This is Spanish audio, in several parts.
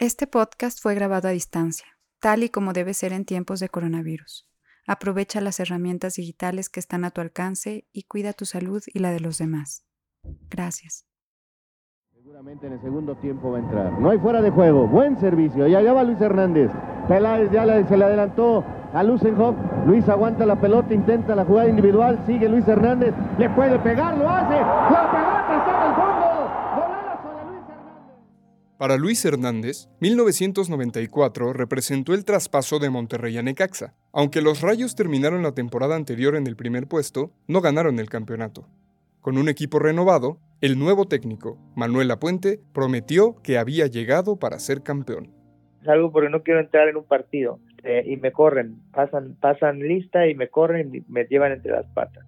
Este podcast fue grabado a distancia, tal y como debe ser en tiempos de coronavirus. Aprovecha las herramientas digitales que están a tu alcance y cuida tu salud y la de los demás. Gracias. Seguramente en el segundo tiempo va a entrar. No hay fuera de juego. Buen servicio. Y allá va Luis Hernández. Peláez ya se le adelantó a Lusenhoff. Luis aguanta la pelota, intenta la jugada individual. Sigue Luis Hernández. Le puede pegar, lo hace. La pelota está en el fondo. Para Luis Hernández, 1994 representó el traspaso de Monterrey a Necaxa. Aunque los Rayos terminaron la temporada anterior en el primer puesto, no ganaron el campeonato. Con un equipo renovado, el nuevo técnico, Manuel Lapuente, prometió que había llegado para ser campeón. Salgo porque no quiero entrar en un partido eh, y me corren, pasan, lista y me corren y me llevan entre las patas.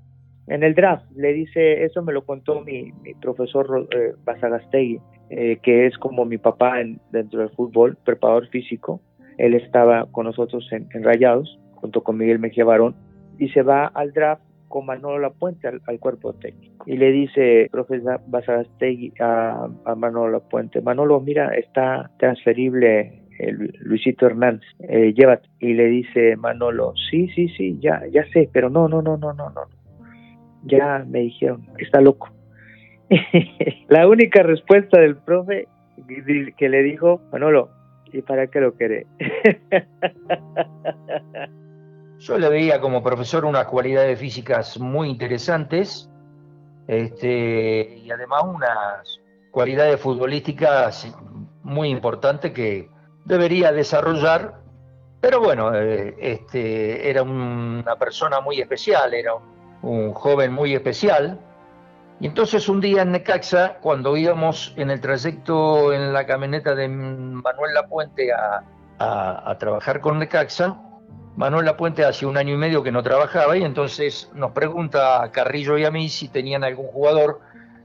En el draft le dice, eso me lo contó mi, profesor eh, Basagastegui, eh, que es como mi papá dentro del fútbol, preparador físico. Él estaba con nosotros en, en Rayados, junto con Miguel Mejía Barón, y se va al draft con Manolo Lapuente al, al cuerpo técnico. Y le dice, profesor Basarastegui a, a Manolo Lapuente, Manolo, mira, está transferible Luisito Hernández, eh, llévate. Y le dice Manolo, sí, sí, sí, ya, ya sé, pero no, no, no, no, no, no. Ya me dijeron, está loco. La única respuesta del profe que le dijo, Manolo, ¿y para qué lo quiere? Yo le veía como profesor unas cualidades físicas muy interesantes este, y además unas cualidades futbolísticas muy importantes que debería desarrollar. Pero bueno, eh, este, era una persona muy especial, era un, joven muy especial. Y entonces un día en Necaxa, cuando íbamos en el trayecto en la camioneta de Manuel Lapuente a, a, trabajar con Necaxa, Manuel Lapuente hace un año y medio que no trabajaba y entonces nos pregunta a Carrillo y a mí si tenían algún jugador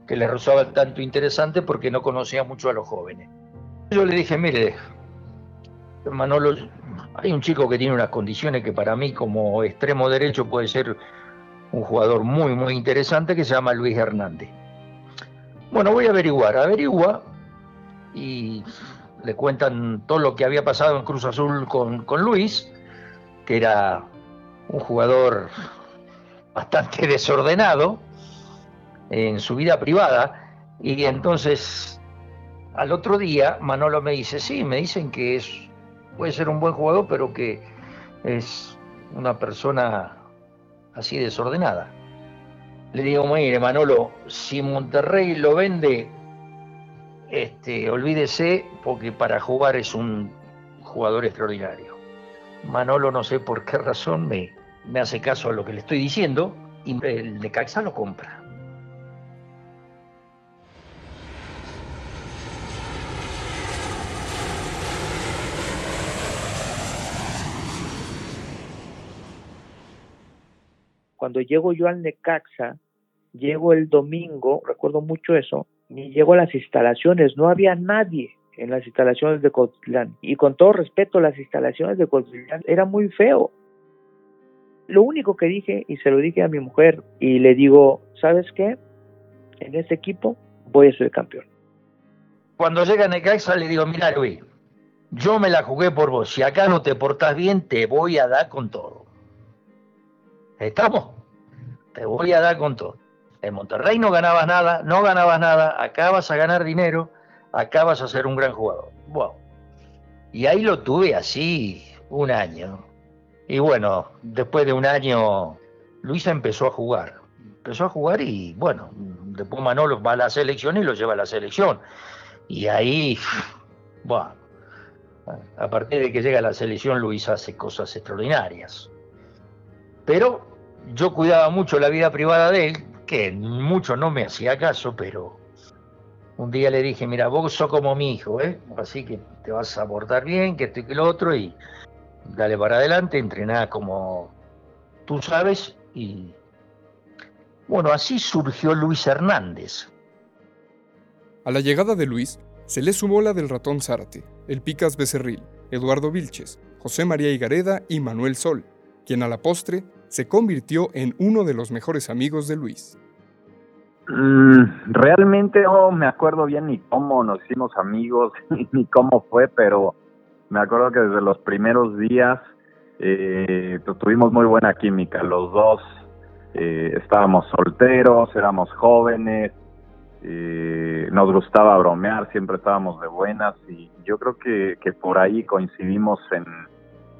que les resultaba tanto interesante porque no conocía mucho a los jóvenes. Yo le dije, mire, Manolo, hay un chico que tiene unas condiciones que para mí como extremo derecho puede ser un jugador muy, muy interesante que se llama Luis Hernández. Bueno, voy a averiguar, averigua y le cuentan todo lo que había pasado en Cruz Azul con, con Luis que era un jugador bastante desordenado en su vida privada. Y entonces al otro día Manolo me dice, sí, me dicen que es, puede ser un buen jugador, pero que es una persona así desordenada. Le digo, mire, Manolo, si Monterrey lo vende, este, olvídese, porque para jugar es un jugador extraordinario. Manolo no sé por qué razón me, hace caso a lo que le estoy diciendo y el de Caxa lo compra. Cuando llego yo al Necaxa, llego el domingo, recuerdo mucho eso, y llego a las instalaciones, no había nadie en las instalaciones de Cotlán. Y con todo respeto, las instalaciones de Cotlán era muy feo. Lo único que dije, y se lo dije a mi mujer, y le digo, ¿sabes qué? En este equipo voy a ser campeón. Cuando llega Necaxa le digo, mira Luis, yo me la jugué por vos. Si acá no te portás bien, te voy a dar con todo. ¿Estamos? Te voy a dar con todo. En Monterrey no ganabas nada, no ganabas nada, acá vas a ganar dinero acá vas a ser un gran jugador. Wow. Y ahí lo tuve así un año. Y bueno, después de un año, Luisa empezó a jugar. Empezó a jugar y bueno, después Manolo va a la selección y lo lleva a la selección. Y ahí, bueno, a partir de que llega a la selección, Luis hace cosas extraordinarias. Pero yo cuidaba mucho la vida privada de él, que mucho no me hacía caso, pero un día le dije, mira, vos sos como mi hijo, ¿eh? así que te vas a portar bien, que esto y que lo otro, y dale para adelante, entrená como tú sabes, y bueno, así surgió Luis Hernández. A la llegada de Luis se le sumó la del ratón Zárate, el Picas Becerril, Eduardo Vilches, José María Higareda y Manuel Sol, quien a la postre se convirtió en uno de los mejores amigos de Luis. Mm, realmente no me acuerdo bien ni cómo nos hicimos amigos, ni cómo fue, pero me acuerdo que desde los primeros días eh, tuvimos muy buena química. Los dos eh, estábamos solteros, éramos jóvenes, eh, nos gustaba bromear, siempre estábamos de buenas y yo creo que, que por ahí coincidimos en,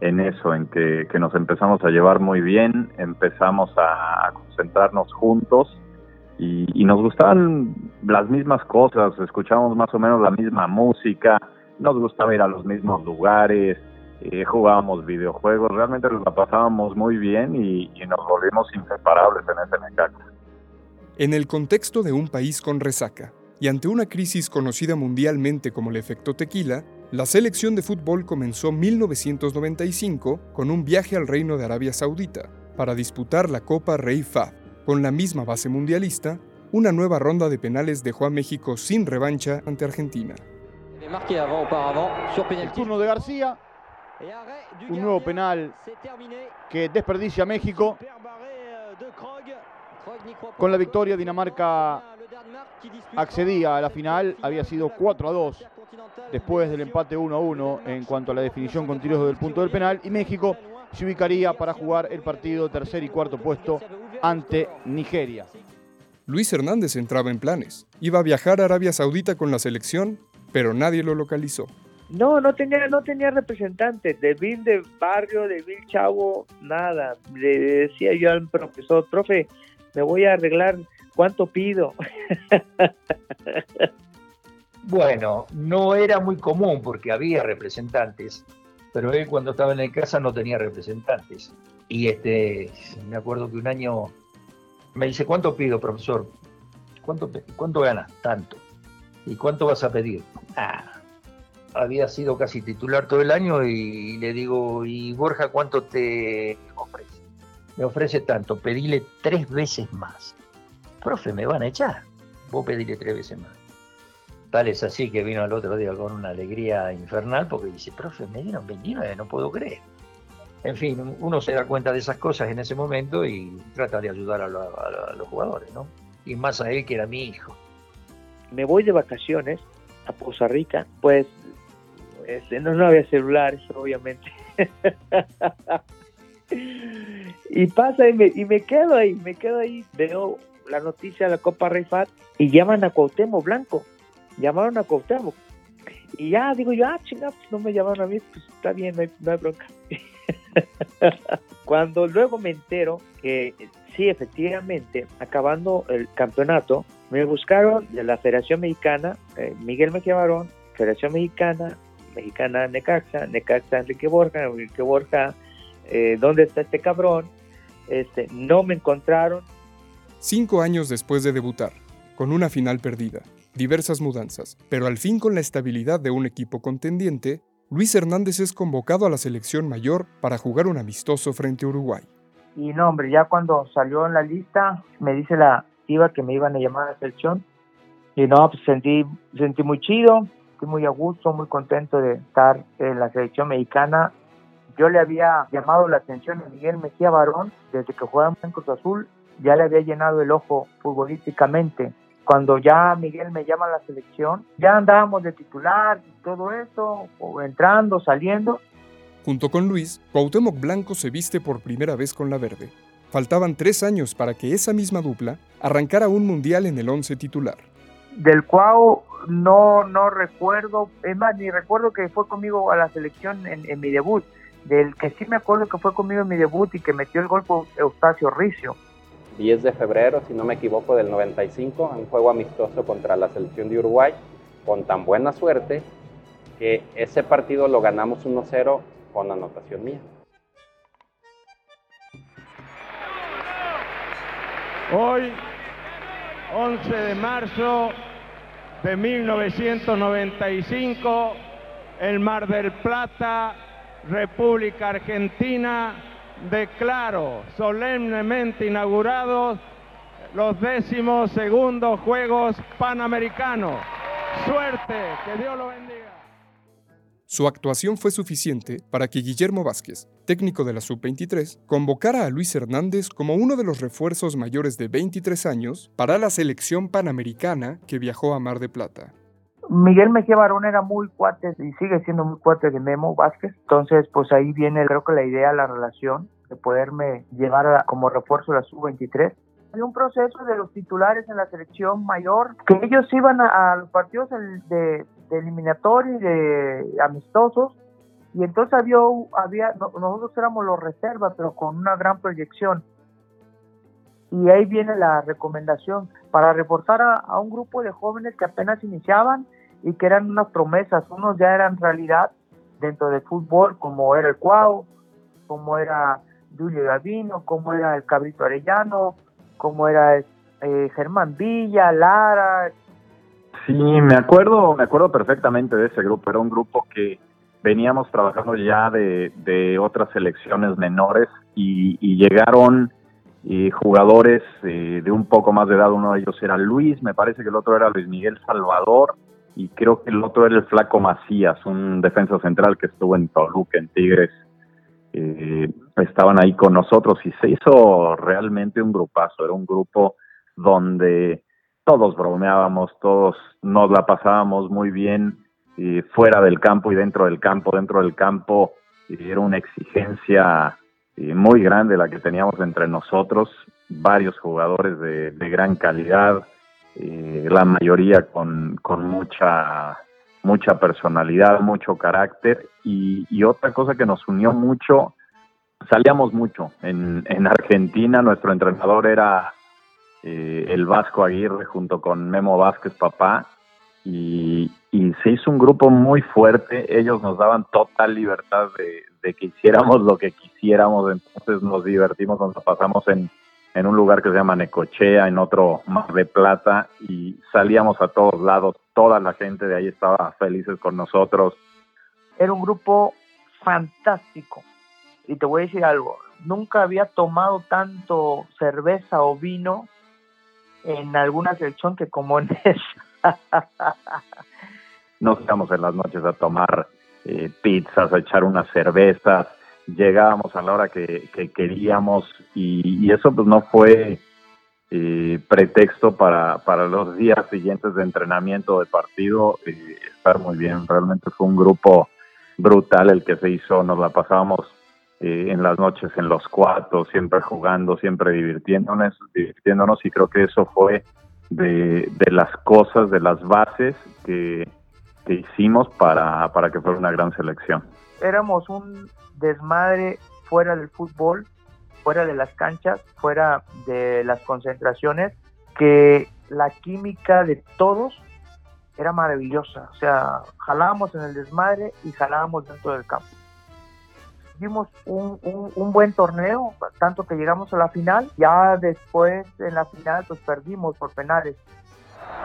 en eso, en que, nos empezamos a llevar muy bien, empezamos a, concentrarnos juntos y, nos gustaban las mismas cosas, escuchábamos más o menos la misma música, nos gustaba ir a los mismos lugares, eh, jugábamos videojuegos, realmente la pasábamos muy bien y, y nos volvimos inseparables en ese Necaxa. En el contexto de un país con resaca y ante una crisis conocida mundialmente como el efecto tequila, la selección de fútbol comenzó 1995 con un viaje al Reino de Arabia Saudita para disputar la Copa Rey Fahd. Con la misma base mundialista, una nueva ronda de penales dejó a México sin revancha ante Argentina. El de García, un nuevo penal que desperdicia México. Con la victoria, Dinamarca accedía a la final, había sido 4 a 2 después del empate 1 a 1 en cuanto a la definición con tiros del punto del penal y México se ubicaría para jugar el partido tercer y cuarto puesto ante Nigeria. Luis Hernández entraba en planes. Iba a viajar a Arabia Saudita con la selección, pero nadie lo localizó. No, no tenía, no tenía representante. De Bill de Barrio, de Bill Chavo, nada. Le decía yo al profesor, profe, me voy a arreglar, ¿cuánto pido? bueno, no era muy común porque había representantes, pero él cuando estaba en el casa no tenía representantes. Y este, me acuerdo que un año me dice, ¿cuánto pido, profesor? ¿Cuánto, cuánto ganas? Tanto. ¿Y cuánto vas a pedir? Ah, había sido casi titular todo el año y le digo, ¿y Borja cuánto te ofrece? me ofrece tanto, pedile tres veces más. Profe, me van a echar. Vos pedile tres veces más. Tal es así que vino al otro día con una alegría infernal porque dice, profe, me dieron 29, no puedo creer. En fin, uno se da cuenta de esas cosas en ese momento y trata de ayudar a, los jugadores, ¿no? Y más a él que era mi hijo. Me voy de vacaciones a Poza Rica, pues este, no, no había celulares, obviamente. y pasa y me, y me quedo ahí, me quedo ahí, veo la noticia de la Copa Reifat y llaman a Cuauhtémoc Blanco, llamaron a Cuauhtémoc. Y ya digo yo, ah, chingados, pues no me llamaron a mí, pues está bien, no hay, no hay bronca. Cuando luego me entero que sí, efectivamente, acabando el campeonato, me buscaron de la Federación Mexicana, eh, Miguel Mejía Barón, Federación Mexicana, Mexicana Necaxa, Necaxa Enrique Borja, Enrique Borja eh, ¿dónde está este cabrón? Este, no me encontraron. Cinco años después de debutar, con una final perdida, diversas mudanzas, pero al fin con la estabilidad de un equipo contendiente, Luis Hernández es convocado a la selección mayor para jugar un amistoso frente a Uruguay. Y no, hombre, ya cuando salió en la lista, me dice la iba que me iban a llamar a la selección. Y no, pues sentí, sentí muy chido, estoy muy a gusto, muy contento de estar en la selección mexicana yo le había llamado la atención a Miguel Mejía Barón desde que jugaba en Cruz Azul, ya le había llenado el ojo futbolísticamente. Cuando ya Miguel me llama a la selección, ya andábamos de titular y todo eso, o entrando, saliendo. Junto con Luis, Cuauhtémoc Blanco se viste por primera vez con la verde. Faltaban tres años para que esa misma dupla arrancara un mundial en el once titular. Del cual no, no recuerdo, es más, ni recuerdo que fue conmigo a la selección en mi debut del que sí me acuerdo que fue conmigo en mi debut y que metió el gol por Eustacio Ricio. 10 de febrero, si no me equivoco, del 95, un juego amistoso contra la selección de Uruguay, con tan buena suerte que ese partido lo ganamos 1-0 con anotación mía. Hoy, 11 de marzo de 1995, el Mar del Plata República Argentina, declaro solemnemente inaugurados los décimos segundos Juegos Panamericanos. Suerte, que Dios lo bendiga. Su actuación fue suficiente para que Guillermo Vázquez, técnico de la Sub-23, convocara a Luis Hernández como uno de los refuerzos mayores de 23 años para la selección panamericana que viajó a Mar de Plata. Miguel Mejía Barón era muy cuate y sigue siendo muy cuate de Memo Vázquez, entonces pues ahí viene creo que la idea, la relación de poderme llevar como refuerzo a la sub-23 había un proceso de los titulares en la selección mayor, que ellos iban a, los partidos de, de eliminatorios, de amistosos, y entonces había, había nosotros éramos los reservas, pero con una gran proyección. Y ahí viene la recomendación para reforzar a, un grupo de jóvenes que apenas iniciaban y que eran unas promesas, unos ya eran realidad dentro del fútbol, como era el Cuau, como era Julio Gavino, como era el Cabrito Arellano, como era eh, Germán Villa, Lara. Sí, me acuerdo, me acuerdo perfectamente de ese grupo. Era un grupo que veníamos trabajando ya de, de otras selecciones menores y, llegaron eh, jugadores eh, de un poco más de edad. Uno de ellos era Luis, me parece que el otro era Luis Miguel Salvador y creo que el otro era el Flaco Macías, un defensa central que estuvo en Toluca, en Tigres. Eh, estaban ahí con nosotros y se hizo realmente un grupazo, era un grupo donde todos bromeábamos, todos nos la pasábamos muy bien y fuera del campo y dentro del campo, dentro del campo. Era una exigencia muy grande la que teníamos entre nosotros, varios jugadores de, gran calidad, la mayoría con, con mucha mucha personalidad, mucho carácter y, otra cosa que nos unió mucho, salíamos mucho. En, en Argentina nuestro entrenador era eh, el Vasco Aguirre junto con Memo Vázquez Papá y, se hizo un grupo muy fuerte. Ellos nos daban total libertad de, de que hiciéramos lo que quisiéramos, entonces nos divertimos, nos pasamos en, en un lugar que se llama Necochea, en otro Mar de Plata, y salíamos a todos lados, toda la gente de ahí estaba felices con nosotros. Era un grupo fantástico, y te voy a decir algo, nunca había tomado tanto cerveza o vino en alguna selección que como en esa. Nos íbamos en las noches a tomar eh, pizzas, a echar unas cervezas, llegábamos a la hora que, queríamos y, eso pues no fue eh, pretexto para, para los días siguientes de entrenamiento de partido eh, estar muy bien. Realmente fue un grupo brutal el que se hizo, nos la pasábamos eh, en las noches en los cuartos, siempre jugando, siempre divirtiéndonos, divirtiéndonos y creo que eso fue de, de las cosas, de las bases que, que hicimos para, para que fuera una gran selección. Éramos un desmadre fuera del fútbol, fuera de las canchas, fuera de las concentraciones, que la química de todos era maravillosa. O sea, jalábamos en el desmadre y jalábamos dentro del campo. Hicimos un, un, buen torneo, tanto que llegamos a la final. Ya después, en la final, pues perdimos por penales.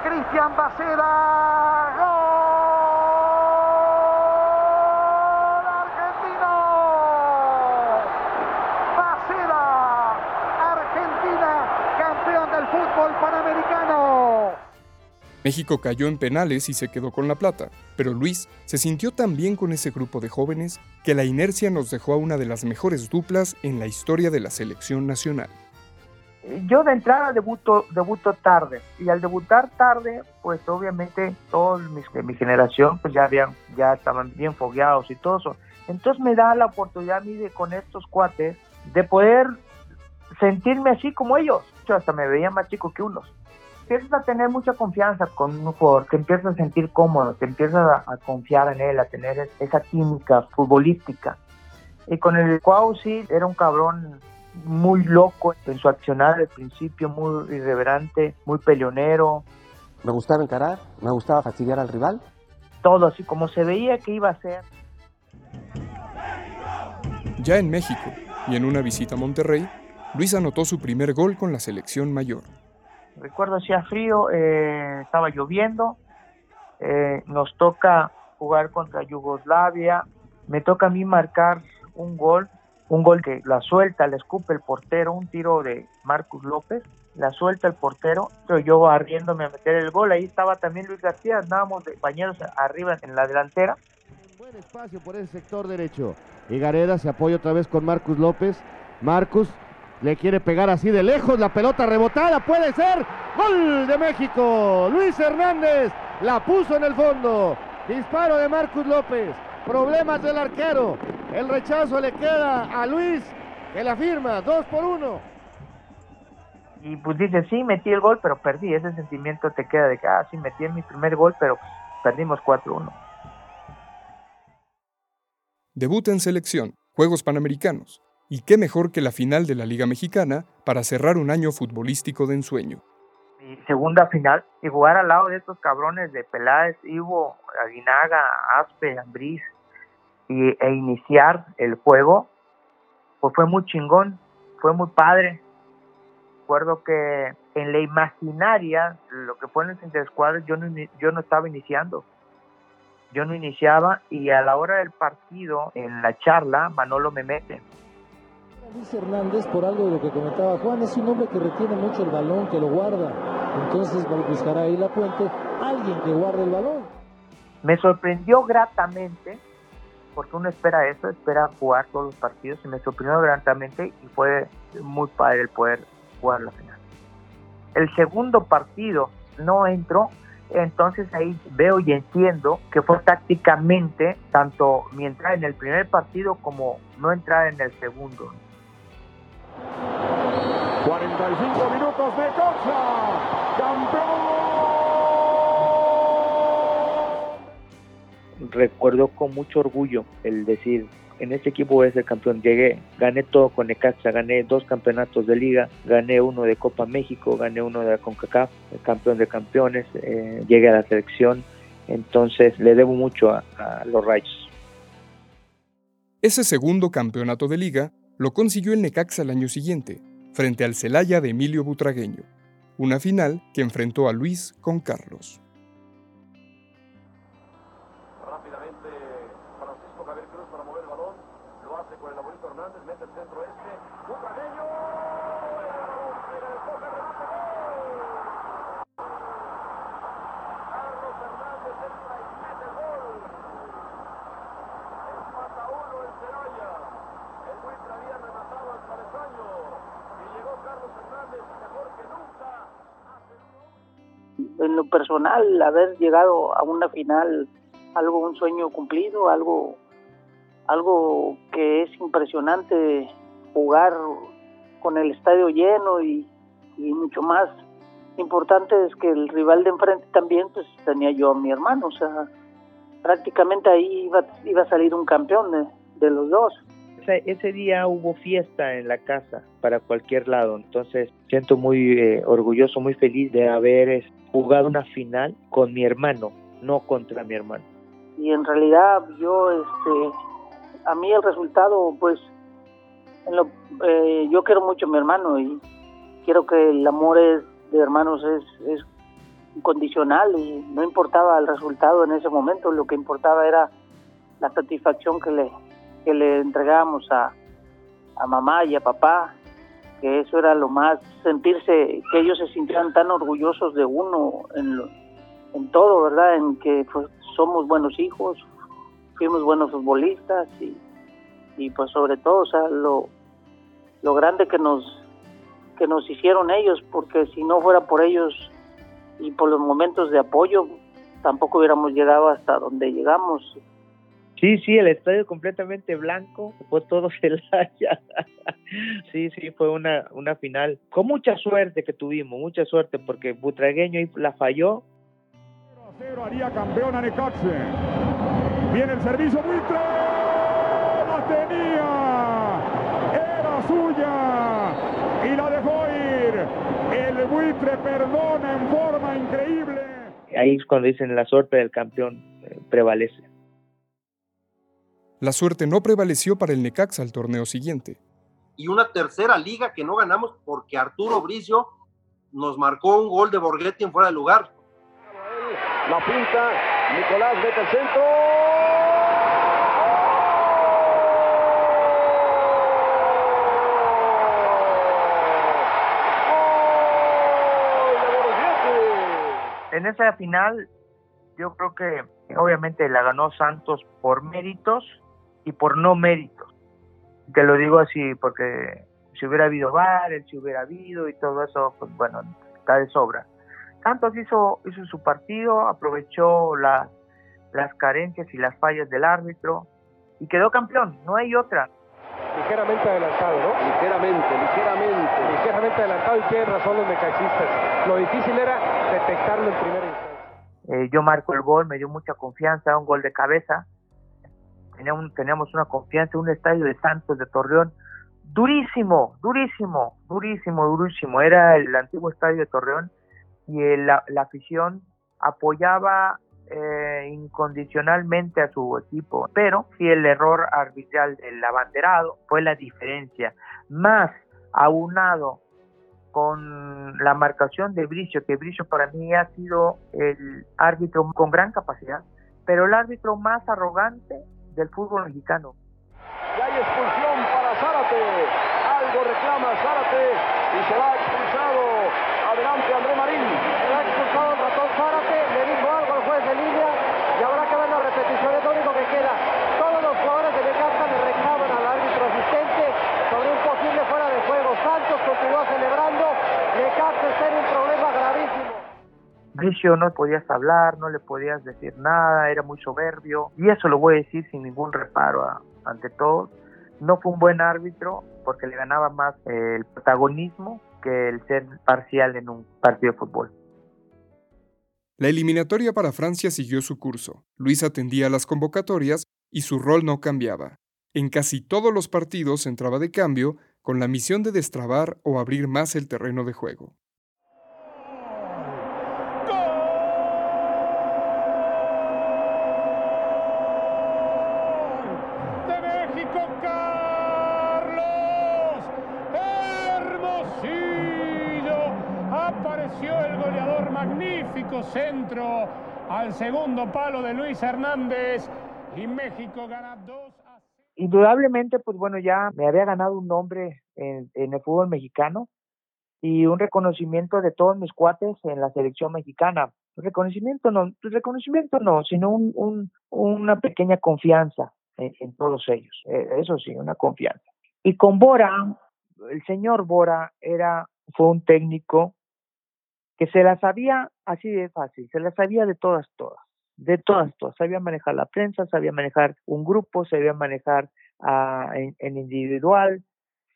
Cristian Bacera, ¡gol! México cayó en penales y se quedó con la plata, pero Luis se sintió tan bien con ese grupo de jóvenes que la inercia nos dejó a una de las mejores duplas en la historia de la selección nacional. Yo de entrada debuto, debuto tarde y al debutar tarde, pues obviamente todos mis, de mi generación pues ya habían, ya estaban bien fogueados y todo eso. Entonces me da la oportunidad a mí de con estos cuates de poder sentirme así como ellos. Yo hasta me veía más chico que unos empiezas a tener mucha confianza con un jugador, te empiezas a sentir cómodo, te empiezas a, confiar en él, a tener esa química futbolística. Y con el Cuau sí, era un cabrón muy loco en su accionar al principio, muy irreverente, muy peleonero. Me gustaba encarar, me gustaba fastidiar al rival. Todo así como se veía que iba a ser. Ya en México y en una visita a Monterrey, Luis anotó su primer gol con la selección mayor. Recuerdo hacía frío, eh, estaba lloviendo, eh, nos toca jugar contra Yugoslavia, me toca a mí marcar un gol, un gol que la suelta, le escupe el portero, un tiro de Marcus López, la suelta el portero, pero yo barriéndome a meter el gol, ahí estaba también Luis García, andábamos de bañeros arriba en la delantera, Buen espacio por ese sector derecho. Y Gareda se apoya otra vez con Marcus López. Marcus le quiere pegar así de lejos. La pelota rebotada. Puede ser. Gol de México. Luis Hernández la puso en el fondo. Disparo de Marcus López. Problemas del arquero. El rechazo le queda a Luis que la firma. Dos por uno. Y pues dice, sí, metí el gol, pero perdí. Ese sentimiento te queda de que, ah, sí, metí mi primer gol, pero perdimos 4-1. Debuta en selección, Juegos Panamericanos, y qué mejor que la final de la Liga Mexicana para cerrar un año futbolístico de ensueño. Mi segunda final, y jugar al lado de estos cabrones de Peláez, Ivo, Aguinaga, Aspe, Ambriz, y, e iniciar el juego, pues fue muy chingón, fue muy padre. Recuerdo que en la imaginaria, lo que fue en el yo no, yo no estaba iniciando yo no iniciaba y a la hora del partido, en la charla, Manolo me mete. Luis Hernández, por algo de lo que comentaba Juan, es un hombre que retiene mucho el balón, que lo guarda. Entonces buscará ahí la puente alguien que guarde el balón. Me sorprendió gratamente, porque uno espera eso, espera jugar todos los partidos, y me sorprendió gratamente y fue muy padre el poder jugar la final. El segundo partido no entró entonces ahí veo y entiendo que fue tácticamente tanto mi entrada en el primer partido como no entrar en el segundo. 45 minutos de Coxa, campeón. Recuerdo con mucho orgullo el decir, en este equipo voy a ser campeón. Llegué, gané todo con Necaxa, gané dos campeonatos de liga, gané uno de Copa México, gané uno de la CONCACAF, campeón de campeones, eh, llegué a la selección, entonces le debo mucho a, a los Rayos. Ese segundo campeonato de liga lo consiguió el Necaxa el año siguiente, frente al Celaya de Emilio Butragueño, una final que enfrentó a Luis con Carlos. En lo personal, haber llegado a una final, algo, un sueño cumplido, algo, algo que es impresionante jugar con el estadio lleno y, mucho más importante es que el rival de enfrente también, pues tenía yo a mi hermano, o sea, prácticamente ahí iba, iba a salir un campeón de los dos. Ese, día hubo fiesta en la casa para cualquier lado, entonces siento muy eh, orgulloso, muy feliz de haber jugado una final con mi hermano, no contra mi hermano. Y en realidad yo, este, a mí el resultado, pues, eh, yo quiero mucho a mi hermano y quiero que el amor es, de hermanos es incondicional y no importaba el resultado en ese momento, lo que importaba era la satisfacción que le, que le entregábamos a, a mamá y a papá que eso era lo más, sentirse, que ellos se sintieran tan orgullosos de uno en, en todo, ¿verdad? En que pues, somos buenos hijos, fuimos buenos futbolistas y, y pues sobre todo, o sea, lo, lo grande que nos, que nos hicieron ellos, porque si no fuera por ellos y por los momentos de apoyo, tampoco hubiéramos llegado hasta donde llegamos. Sí, sí, el estadio completamente blanco, fue todo Celaya. sí, sí, fue una, una final con mucha suerte que tuvimos, mucha suerte, porque Butragueño la falló. 0 a 0 haría campeón a Necaxe. Viene el servicio, Buitre, la tenía, era suya y la dejó ir. El buitre perdona en forma increíble. Ahí es cuando dicen la suerte del campeón eh, prevalece. La suerte no prevaleció para el Necaxa al torneo siguiente. Y una tercera liga que no ganamos porque Arturo Bricio nos marcó un gol de Borghetti en fuera de lugar. La pinta, Nicolás mete el centro. En esa final yo creo que Obviamente la ganó Santos por méritos y por no méritos. Te lo digo así porque si hubiera habido VAR, si hubiera habido y todo eso, pues bueno, está de sobra. Santos hizo, hizo su partido, aprovechó la, las carencias y las fallas del árbitro y quedó campeón, no hay otra. Ligeramente adelantado, ¿no? Ligeramente, ligeramente. Ligeramente adelantado y tienen razón los mecaxistas. Lo difícil era detectarlo en primera instancia. Eh, yo marco el gol, me dio mucha confianza, un gol de cabeza. Teníamos, teníamos una confianza, un estadio de Santos de Torreón durísimo, durísimo, durísimo, durísimo. Era el antiguo estadio de Torreón y la, afición apoyaba eh, incondicionalmente a su equipo, pero si el error arbitral del abanderado fue la diferencia, más aunado con la marcación de Bricio, que Bricio para mí ha sido el árbitro con gran capacidad, pero el árbitro más arrogante del fútbol mexicano. Y hay expulsión para Zárate, algo reclama Zárate y se va expulsado. Adelante André Marín. Se ha expulsado el ratón Zárate, le dijo algo al juez de línea y habrá que ver la repetición, es lo único que queda. Todos los jugadores de Necaxa le reclaman al árbitro asistente sobre un posible fuera de juego. Santos continúa celebrando, Necaxa está en un problema gravísimo. No podías hablar, no le podías decir nada, era muy soberbio y eso lo voy a decir sin ningún reparo ante todo. No fue un buen árbitro porque le ganaba más el protagonismo que el ser parcial en un partido de fútbol. La eliminatoria para Francia siguió su curso. Luis atendía las convocatorias y su rol no cambiaba. En casi todos los partidos entraba de cambio con la misión de destrabar o abrir más el terreno de juego. Centro al segundo palo de Luis Hernández y México gana 2 a Indudablemente, pues bueno, ya me había ganado un nombre en, el fútbol mexicano y un reconocimiento de todos mis cuates en la selección mexicana. Reconocimiento no, pues reconocimiento no, sino un, una pequeña confianza en, todos ellos. Eh, eso sí, una confianza. Y con Bora, el señor Bora era, fue un técnico que se la sabía así de fácil, se la sabía de todas, todas, de todas, todas. Sabía manejar la prensa, sabía manejar un grupo, sabía manejar uh, en, individual,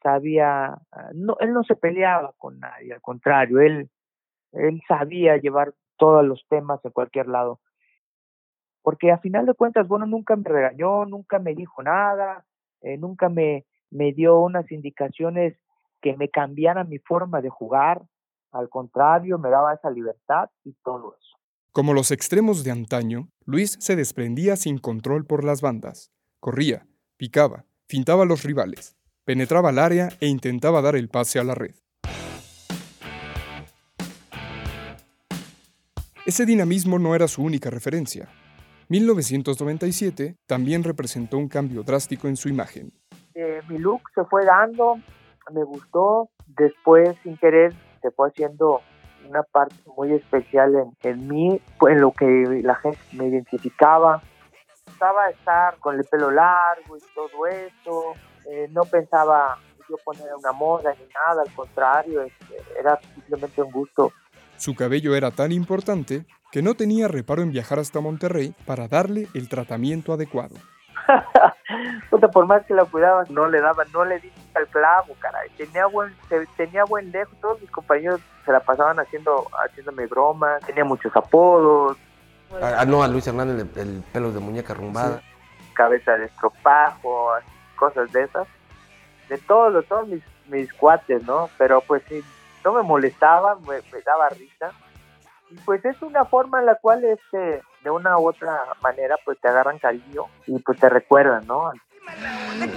sabía, ah, no, él no se peleaba con nadie, al contrario, él, él sabía llevar todos los temas de cualquier lado. Porque a final de cuentas, bueno, nunca me regañó, nunca me dijo nada, eh, nunca me, me dio unas indicaciones que me cambiaran mi forma de jugar, al contrario, me daba esa libertad y todo eso. Como los extremos de antaño, Luis se desprendía sin control por las bandas. Corría, picaba, fintaba a los rivales, penetraba al área e intentaba dar el pase a la red. Ese dinamismo no era su única referencia. 1997 también representó un cambio drástico en su imagen. Eh, mi look se fue dando, me gustó, después sin querer se fue haciendo una parte muy especial en, en mí, en lo que la gente me identificaba. Estaba estar con el pelo largo y todo eso, eh, no pensaba yo poner una moda ni nada, al contrario, este, era simplemente un gusto. Su cabello era tan importante que no tenía reparo en viajar hasta Monterrey para darle el tratamiento adecuado. por más que la cuidaba, no le daba, no le di al clavo, caray. Tenía buen, tenía buen dejo, todos mis compañeros se la pasaban haciendo, haciéndome bromas, tenía muchos apodos. Ah, no, a Luis Hernández el, pelo de muñeca rumbada. Cabeza de estropajo, cosas de esas. De todos, todos mis, mis cuates, ¿no? Pero pues sí, no me molestaba, me, me daba risa. Y pues es una forma en la cual este de una u otra manera pues te agarran cariño y pues te recuerdan, ¿no?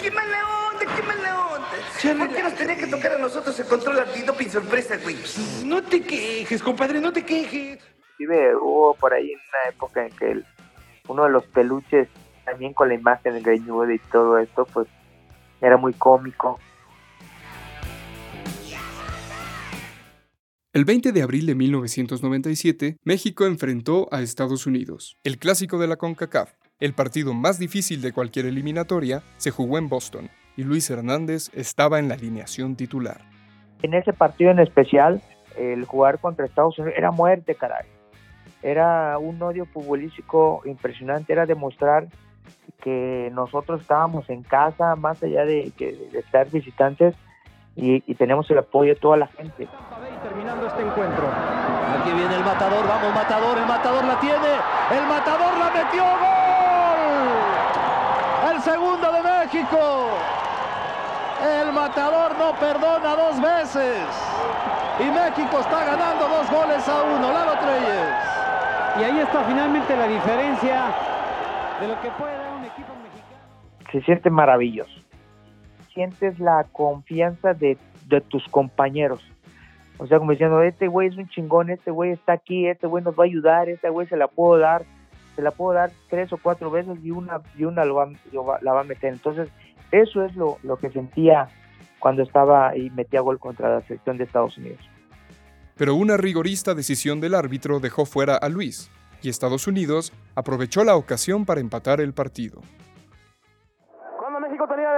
qué mala onda, qué mala onda. ¿Por qué nos tenía que tocar a nosotros el control antidoping sorpresa, güey? No te quejes, compadre, no te quejes. Sí, hubo por ahí una época en que uno de los peluches, también con la imagen del greñudo y todo esto, pues era muy cómico. El 20 de abril de 1997, México enfrentó a Estados Unidos. El clásico de la CONCACAF, el partido más difícil de cualquier eliminatoria, se jugó en Boston y Luis Hernández estaba en la alineación titular. En ese partido en especial, el jugar contra Estados Unidos era muerte, caray. Era un odio futbolístico impresionante, era demostrar que nosotros estábamos en casa, más allá de, de estar visitantes, y, y, tenemos el apoyo de toda la gente. Terminando este encuentro. Aquí viene el matador, vamos matador, el matador la tiene, el matador la metió, gol. El segundo de México. El matador no perdona dos veces. Y México está ganando dos goles a uno. Lalo Treyes. Y ahí está finalmente la diferencia de lo que puede dar un equipo mexicano. Se siente maravilloso. Sientes la confianza de, de tus compañeros. O sea, como diciendo, este güey es un chingón, este güey está aquí, este güey nos va a ayudar, este güey se la puedo dar, se la puedo dar tres o cuatro veces y una, y una lo va, lo va, la va a meter. Entonces, eso es lo, lo que sentía cuando estaba y metía gol contra la selección de Estados Unidos. Pero una rigorista decisión del árbitro dejó fuera a Luis, y Estados Unidos aprovechó la ocasión para empatar el partido.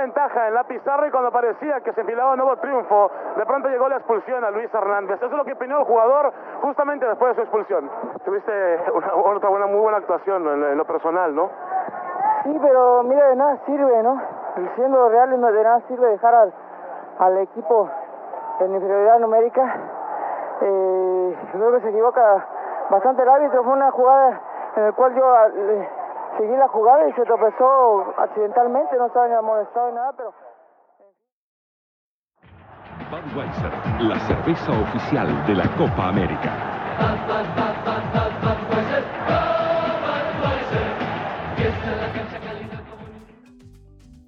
Ventaja en la pizarra y cuando parecía que se enfilaba un nuevo triunfo, de pronto llegó la expulsión a Luis Hernández. Eso es lo que opinó el jugador justamente después de su expulsión. Tuviste una, otra buena, muy buena actuación en, en lo personal, ¿no? Sí, pero mira, de nada sirve, ¿no? Siendo reales, no de nada sirve dejar al, al equipo en inferioridad numérica. Eh, luego que se equivoca bastante el árbitro, fue una jugada en la cual yo eh, seguí la jugada y se tropezó accidentalmente, no estaba ni amonestado ni nada, pero... Budweiser, la cerveza oficial de la Copa América.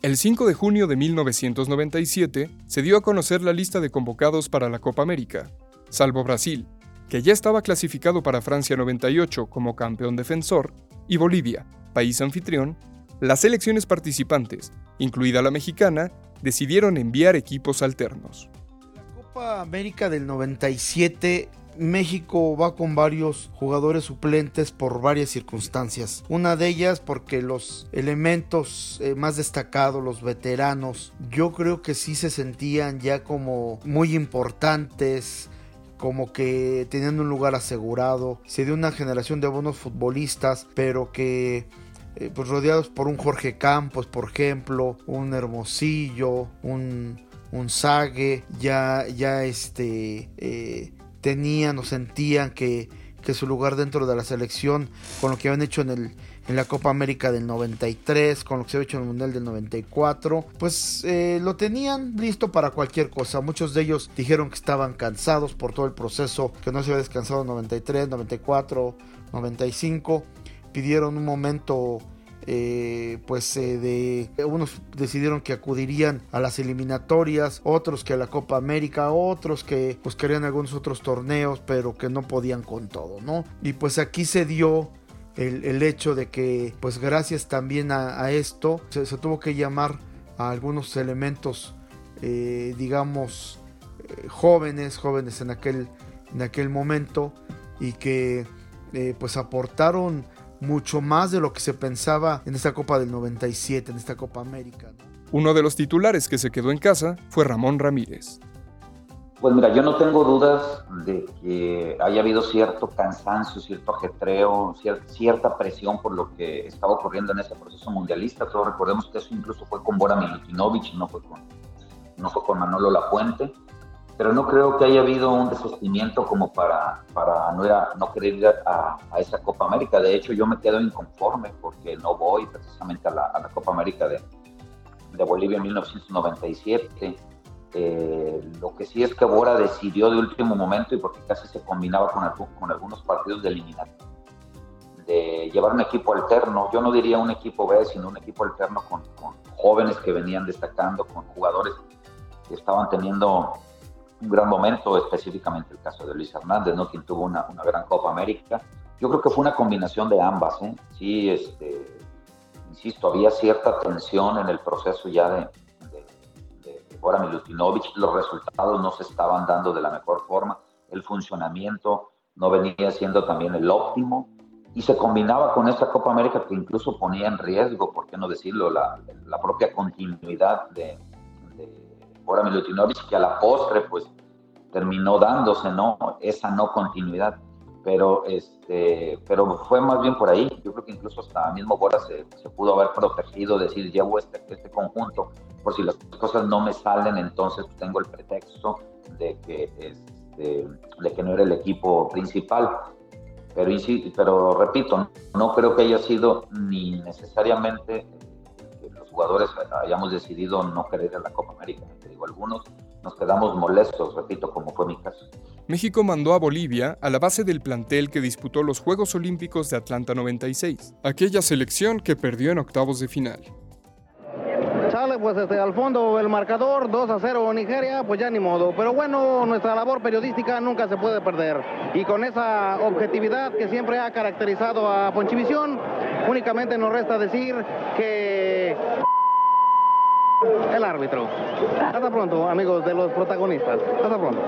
El 5 de junio de 1997 se dio a conocer la lista de convocados para la Copa América, salvo Brasil, que ya estaba clasificado para Francia 98 como campeón defensor, y Bolivia, país anfitrión, las selecciones participantes, incluida la mexicana, decidieron enviar equipos alternos. La Copa América del 97 México va con varios jugadores suplentes por varias circunstancias. Una de ellas porque los elementos eh, más destacados, los veteranos, yo creo que sí se sentían ya como muy importantes, como que tenían un lugar asegurado. Se dio una generación de buenos futbolistas, pero que eh, pues rodeados por un Jorge Campos, por ejemplo, un Hermosillo, un, un Sague, ya, ya este, eh, tenían o sentían que, que, su lugar dentro de la selección, con lo que habían hecho en, el, en la Copa América del 93, con lo que se había hecho en el Mundial del 94, pues eh, lo tenían listo para cualquier cosa. Muchos de ellos dijeron que estaban cansados por todo el proceso, que no se había descansado en 93, 94, 95. Pidieron un momento eh, pues eh, de unos decidieron que acudirían a las eliminatorias, otros que a la Copa América, otros que pues querían algunos otros torneos, pero que no podían con todo, ¿no? Y pues aquí se dio el, el hecho de que pues gracias también a, esto se, tuvo que llamar a algunos elementos eh, digamos eh, jóvenes, jóvenes en aquel, en aquel momento y que eh, pues aportaron mucho más de lo que se pensaba en esta Copa del 97, en esta Copa América. ¿no? Uno de los titulares que se quedó en casa fue Ramón Ramírez. Pues mira, yo no tengo dudas de que haya habido cierto cansancio, cierto ajetreo, cierta presión por lo que estaba ocurriendo en ese proceso mundialista. Todos recordemos que eso incluso fue con Bora Milutinovic, no fue con, no fue con Manolo Lapuente pero no creo que haya habido un desistimiento como para, para no querer ir a, a, esa Copa América. De hecho, yo me quedo inconforme porque no voy precisamente a la, a la Copa América de, de, Bolivia en 1997. Eh, lo que sí es que Bora decidió de último momento y porque casi se combinaba con, con algunos partidos de eliminación de llevar un equipo alterno, yo no diría un equipo B, sino un equipo alterno con, con jóvenes que venían destacando, con jugadores que estaban teniendo un gran momento, específicamente el caso de Luis Hernández, ¿no? quien tuvo una, una gran Copa América. Yo creo que fue una combinación de ambas. ¿eh? Sí, este, insisto, había cierta tensión en el proceso ya de, Bora Milutinovic, los resultados no se estaban dando de la mejor forma. el funcionamiento no venía siendo también el óptimo y se combinaba con esta Copa América que incluso ponía en riesgo, por qué no decirlo, la, propia continuidad de, de Bora Milutinovic, que a la postre pues terminó dándose, ¿no? Esa no continuidad. Pero, este, pero fue más bien por ahí. Yo creo que incluso hasta mismo Bora se, pudo haber protegido, decir, llevo este, este conjunto, por si las cosas no me salen, entonces tengo el pretexto de que, este, de que no era el equipo principal. Pero, pero repito, no creo que haya sido ni necesariamente que los jugadores hayamos decidido no querer a la Copa América. Te digo, algunos nos quedamos molestos, repito, como fue mi caso. México mandó a Bolivia a la base del plantel que disputó los Juegos Olímpicos de Atlanta 96, aquella selección que perdió en octavos de final. Sale pues este, al fondo el marcador, 2 a 0 Nigeria, pues ya ni modo. Pero bueno, nuestra labor periodística nunca se puede perder. Y con esa objetividad que siempre ha caracterizado a Ponchivisión, únicamente nos resta decir que el árbitro. Hasta pronto, amigos de los protagonistas. Hasta pronto.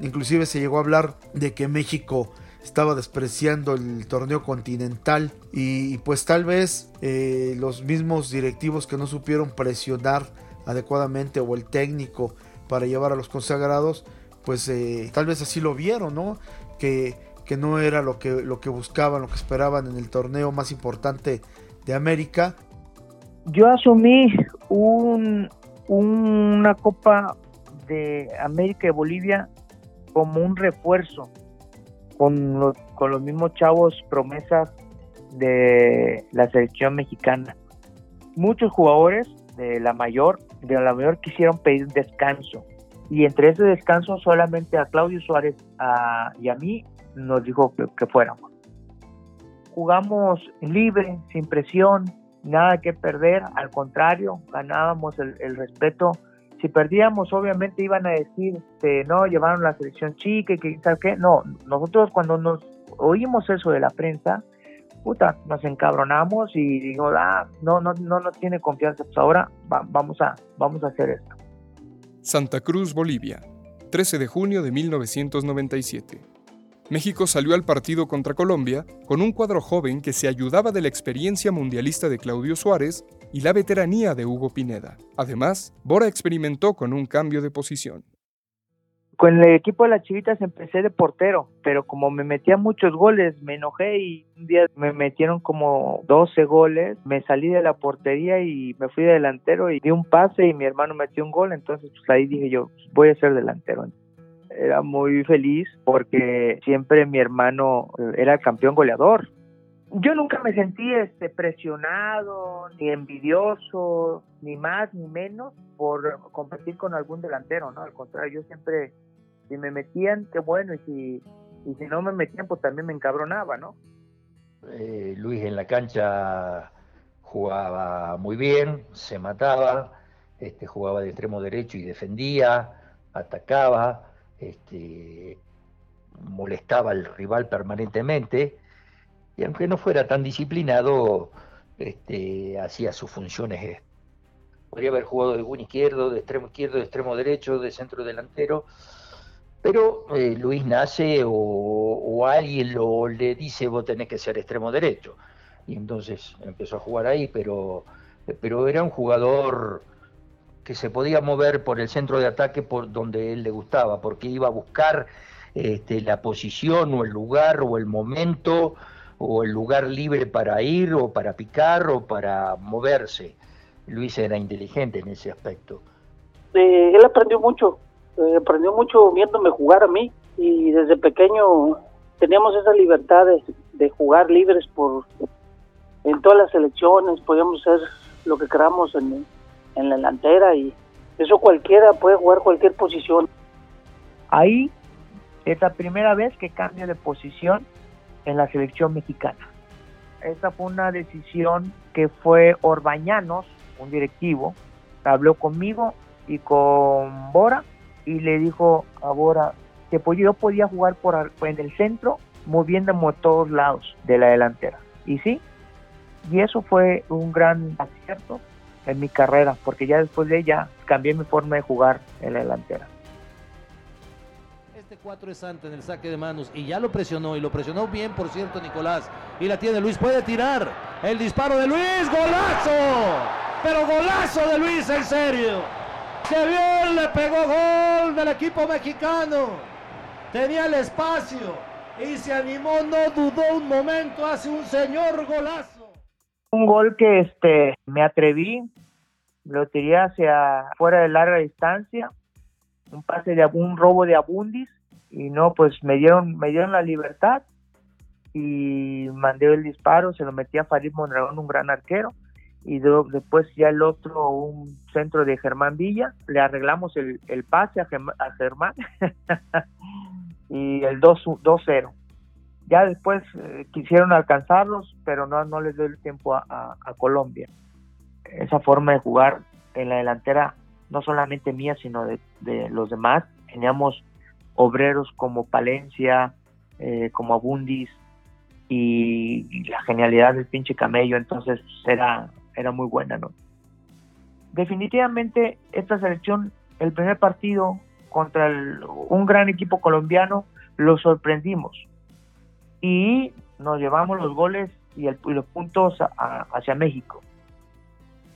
Inclusive se llegó a hablar de que México estaba despreciando el torneo continental y, pues tal vez eh, los mismos directivos que no supieron presionar adecuadamente o el técnico para llevar a los consagrados pues eh, tal vez así lo vieron no que, que no era lo que, lo que buscaban lo que esperaban en el torneo más importante de América yo asumí un, una Copa de América y Bolivia como un refuerzo con los, mismos chavos promesas de la selección mexicana. Muchos jugadores de la mayor, de la mayor quisieron pedir descanso y entre ese descanso solamente a Claudio Suárez y a mí nos dijo que, que fuéramos. Jugamos libre, sin presión, nada que perder, al contrario, ganábamos el, respeto. Si perdíamos, obviamente iban a decir, que no, llevaron la selección chica y que, ¿sabes qué? No, nosotros cuando nos oímos eso de la prensa, puta, nos encabronamos y digo, ah, no, no, no, no tiene confianza, pues ahora va, vamos, a, vamos a hacer esto. Santa Cruz, Bolivia, 13 de junio de 1997. México salió al partido contra Colombia con un cuadro joven que se ayudaba de la experiencia mundialista de Claudio Suárez y la veteranía de Hugo Pineda. Además, Bora experimentó con un cambio de posición. Con el equipo de las Chivitas empecé de portero, pero como me metía muchos goles, me enojé y un día me metieron como 12 goles, me salí de la portería y me fui de delantero y di un pase y mi hermano metió un gol, entonces pues ahí dije yo, voy a ser delantero era muy feliz porque siempre mi hermano era el campeón goleador. Yo nunca me sentí este, presionado, ni envidioso, ni más ni menos por competir con algún delantero, ¿no? Al contrario, yo siempre, si me metían, qué bueno, y si, y si no me metían, pues también me encabronaba, ¿no? Eh, Luis en la cancha jugaba muy bien, se mataba, este, jugaba de extremo derecho y defendía, atacaba, este, molestaba al rival permanentemente y aunque no fuera tan disciplinado, este, hacía sus funciones. Podría haber jugado de buen izquierdo, de extremo izquierdo, de extremo derecho, de centro delantero, pero eh, Luis nace o, alguien lo, le dice vos tenés que ser extremo derecho. Y entonces empezó a jugar ahí, pero, pero era un jugador que se podía mover por el centro de ataque por donde él le gustaba, porque iba a buscar este, la posición o el lugar o el momento o el lugar libre para ir o para picar o para moverse. Luis era inteligente en ese aspecto. Eh, él aprendió mucho, eh, aprendió mucho viéndome jugar a mí y desde pequeño teníamos esa libertad de, jugar libres por en todas las selecciones, podíamos hacer lo que queramos en, en la delantera y eso cualquiera puede jugar cualquier posición. Ahí es la primera vez que cambia de posición en la selección mexicana. Esa fue una decisión que fue Orbañanos, un directivo, habló conmigo y con Bora y le dijo a Bora que pues yo podía jugar por en el centro moviéndome a todos lados de la delantera. Y sí, y eso fue un gran acierto en mi carrera, porque ya después de ella cambié mi forma de jugar en la delantera. este 4 es Santa en el saque de manos y ya lo presionó y lo presionó bien, por cierto, Nicolás. Y la tiene Luis, puede tirar. El disparo de Luis, golazo. Pero golazo de Luis, en serio. Que bien le pegó gol del equipo mexicano. Tenía el espacio y se animó, no dudó un momento, hace un señor golazo. Un gol que este me atreví, lo tiré hacia fuera de larga distancia, un pase de un robo de Abundis y no, pues me dieron me dieron la libertad y mandé el disparo, se lo metí a Farid Mondragón, un gran arquero y de- después ya el otro, un centro de Germán Villa, le arreglamos el, el pase a, Germ- a Germán y el 2 2-0. Ya después eh, quisieron alcanzarlos, pero no, no les dio el tiempo a, Colombia. Esa forma de jugar en la delantera, no solamente mía, sino de, de los demás, teníamos obreros como Palencia, eh, como Abundis, y, la genialidad del pinche camello, entonces era, era muy buena, ¿no? Definitivamente esta selección, el primer partido contra un gran equipo colombiano, lo sorprendimos y nos llevamos los goles y, el- y los puntos a- a- hacia México.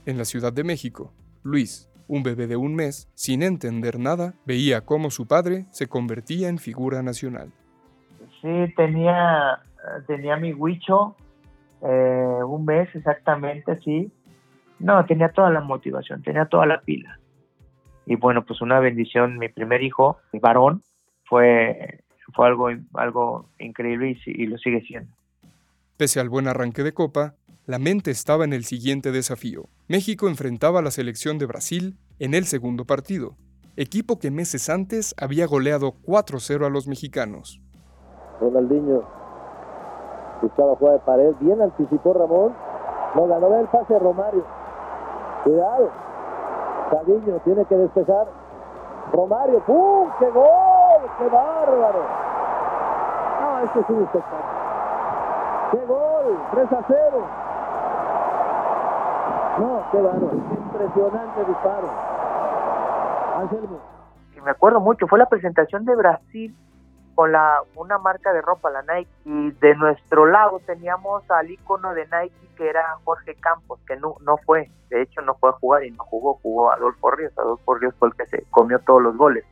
En la Ciudad de México, Luis, un bebé de un mes, sin entender nada, veía cómo su padre se convertía en figura nacional. Sí, tenía, tenía mi huicho, eh, un mes exactamente, sí. No, tenía toda la motivación, tenía toda la pila. Y bueno, pues una bendición, mi primer hijo, mi varón, fue, fue algo, algo increíble y, lo sigue siendo. Pese al buen arranque de Copa, la mente estaba en el siguiente desafío. México enfrentaba a la selección de Brasil en el segundo partido, equipo que meses antes había goleado 4-0 a los mexicanos. Ronaldinho buscaba jugada de pared, bien anticipó Ramón, no ganó el pase de Romario. Cuidado, Saguiño tiene que despejar. Romario, ¡pum! ¡Qué gol! ¡Qué bárbaro! No, este es un espectáculo. ¡Qué gol! 3 a 0. No, qué bárbaro. Impresionante disparo. Anselmo. Y me acuerdo mucho, fue la presentación de Brasil con la una marca de ropa, la Nike, y de nuestro lado teníamos al icono de Nike que era Jorge Campos, que no, no fue, de hecho no fue a jugar y no jugó, jugó Adolfo Ríos, Adolfo Ríos fue el que se comió todos los goles.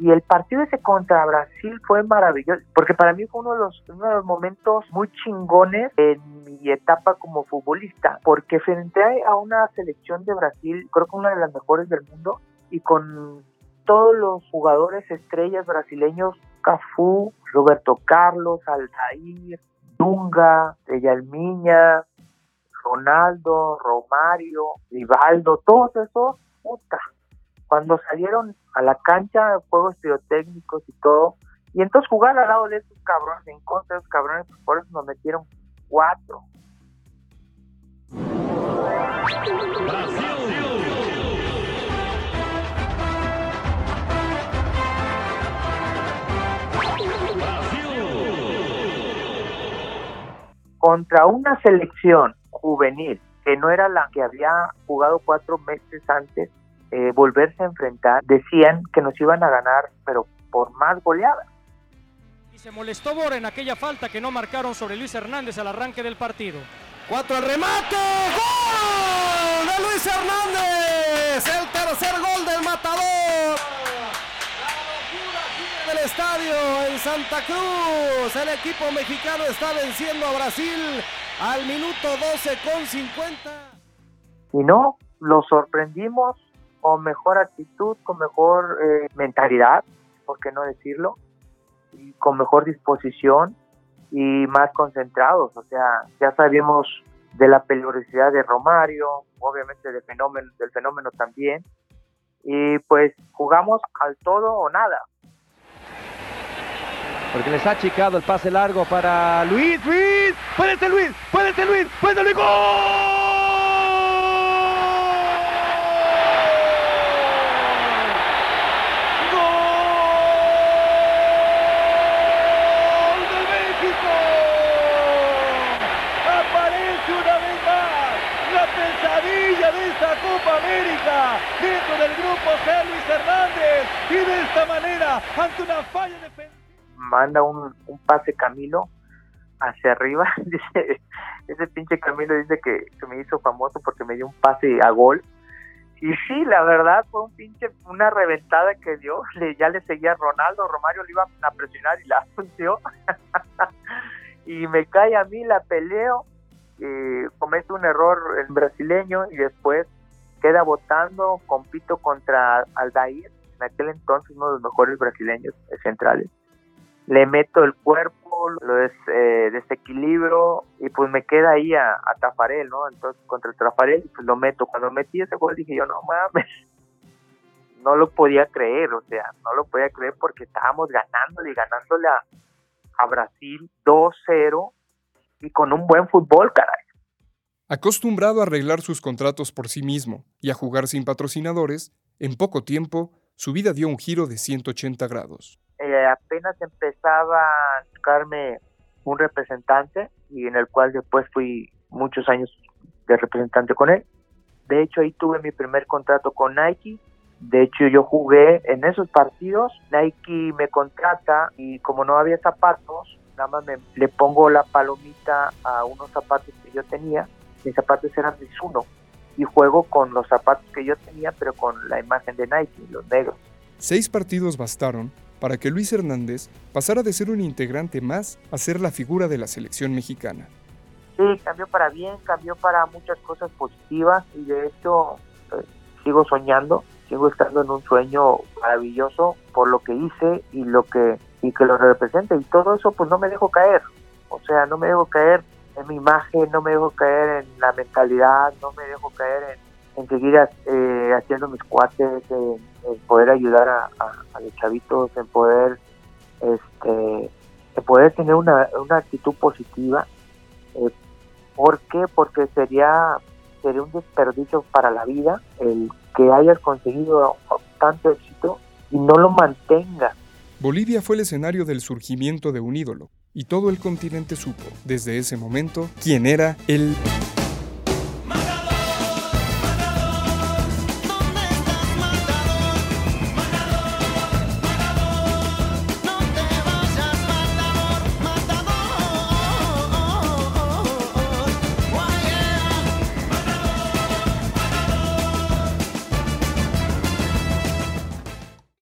Y el partido ese contra Brasil fue maravilloso, porque para mí fue uno de los, uno de los momentos muy chingones en mi etapa como futbolista, porque frente a una selección de Brasil, creo que una de las mejores del mundo, y con todos los jugadores estrellas brasileños, Cafú, Roberto Carlos, Aldair, Dunga, Yalmiña, Ronaldo, Romario, Rivaldo, todos esos, puta, cuando salieron a la cancha, juegos pirotécnicos y todo, y entonces jugar al lado de esos cabrones, en contra de esos cabrones, pues por eso nos metieron cuatro. contra una selección juvenil que no era la que había jugado cuatro meses antes, eh, volverse a enfrentar, decían que nos iban a ganar, pero por más goleada. Y se molestó Bora en aquella falta que no marcaron sobre Luis Hernández al arranque del partido. Cuatro al remate. ¡Gol de Luis Hernández! El tercer gol del matador. Del estadio en Santa Cruz. El equipo mexicano está venciendo a Brasil al minuto 12 con 50. Y no, lo sorprendimos con mejor actitud, con mejor eh, mentalidad, por qué no decirlo, y con mejor disposición y más concentrados. O sea, ya sabíamos de la peligrosidad de Romario, obviamente del fenómeno, del fenómeno también, y pues jugamos al todo o nada. Porque les ha achicado el pase largo para Luis, Luis, puede ser Luis, puede ser Luis, puede ser Luis. ¡Gol de México! Aparece una vez más la pesadilla de esta Copa América dentro del grupo C. Luis Hernández y de esta manera, ante una falla defensiva. Manda un, pase Camilo hacia arriba. Ese pinche Camilo dice que, que me hizo famoso porque me dio un pase a gol. Y sí, la verdad fue un pinche, una reventada que dio. Le, ya le seguía a Ronaldo, Romario le iba a presionar y la dio. y me cae a mí, la peleo, eh, comete un error el brasileño y después queda votando, compito contra Aldair, en aquel entonces uno de los mejores brasileños centrales. Le meto el cuerpo, lo des, eh, desequilibro y pues me queda ahí a, a, Tafarel, ¿no? Entonces contra el Tafarel pues lo meto. Cuando metí ese gol dije yo, no mames, no lo podía creer, o sea, no lo podía creer porque estábamos ganándole y ganándole a, a Brasil 2-0 y con un buen fútbol, caray. Acostumbrado a arreglar sus contratos por sí mismo y a jugar sin patrocinadores, en poco tiempo su vida dio un giro de 180 grados. Eh, apenas empezaba a buscarme un representante y en el cual después fui muchos años de representante con él. De hecho, ahí tuve mi primer contrato con Nike. De hecho, yo jugué en esos partidos. Nike me contrata y como no había zapatos, nada más le pongo la palomita a unos zapatos que yo tenía. Mis zapatos eran Mizuno y juego con los zapatos que yo tenía, pero con la imagen de Nike, los negros. Seis partidos bastaron para que Luis Hernández pasara de ser un integrante más a ser la figura de la selección mexicana. Sí, cambió para bien, cambió para muchas cosas positivas y de hecho eh, sigo soñando, sigo estando en un sueño maravilloso por lo que hice y lo que y que lo represente y todo eso pues no me dejo caer, o sea, no me dejo caer en mi imagen, no me dejo caer en la mentalidad, no me dejo caer en, seguir eh, haciendo mis cuates, en, poder ayudar a, los chavitos, en poder, este, en poder tener una, una actitud positiva. Eh, ¿Por qué? Porque sería, sería un desperdicio para la vida el que hayas conseguido tanto éxito y no lo mantengas. Bolivia fue el escenario del surgimiento de un ídolo, y todo el continente supo, desde ese momento, quién era el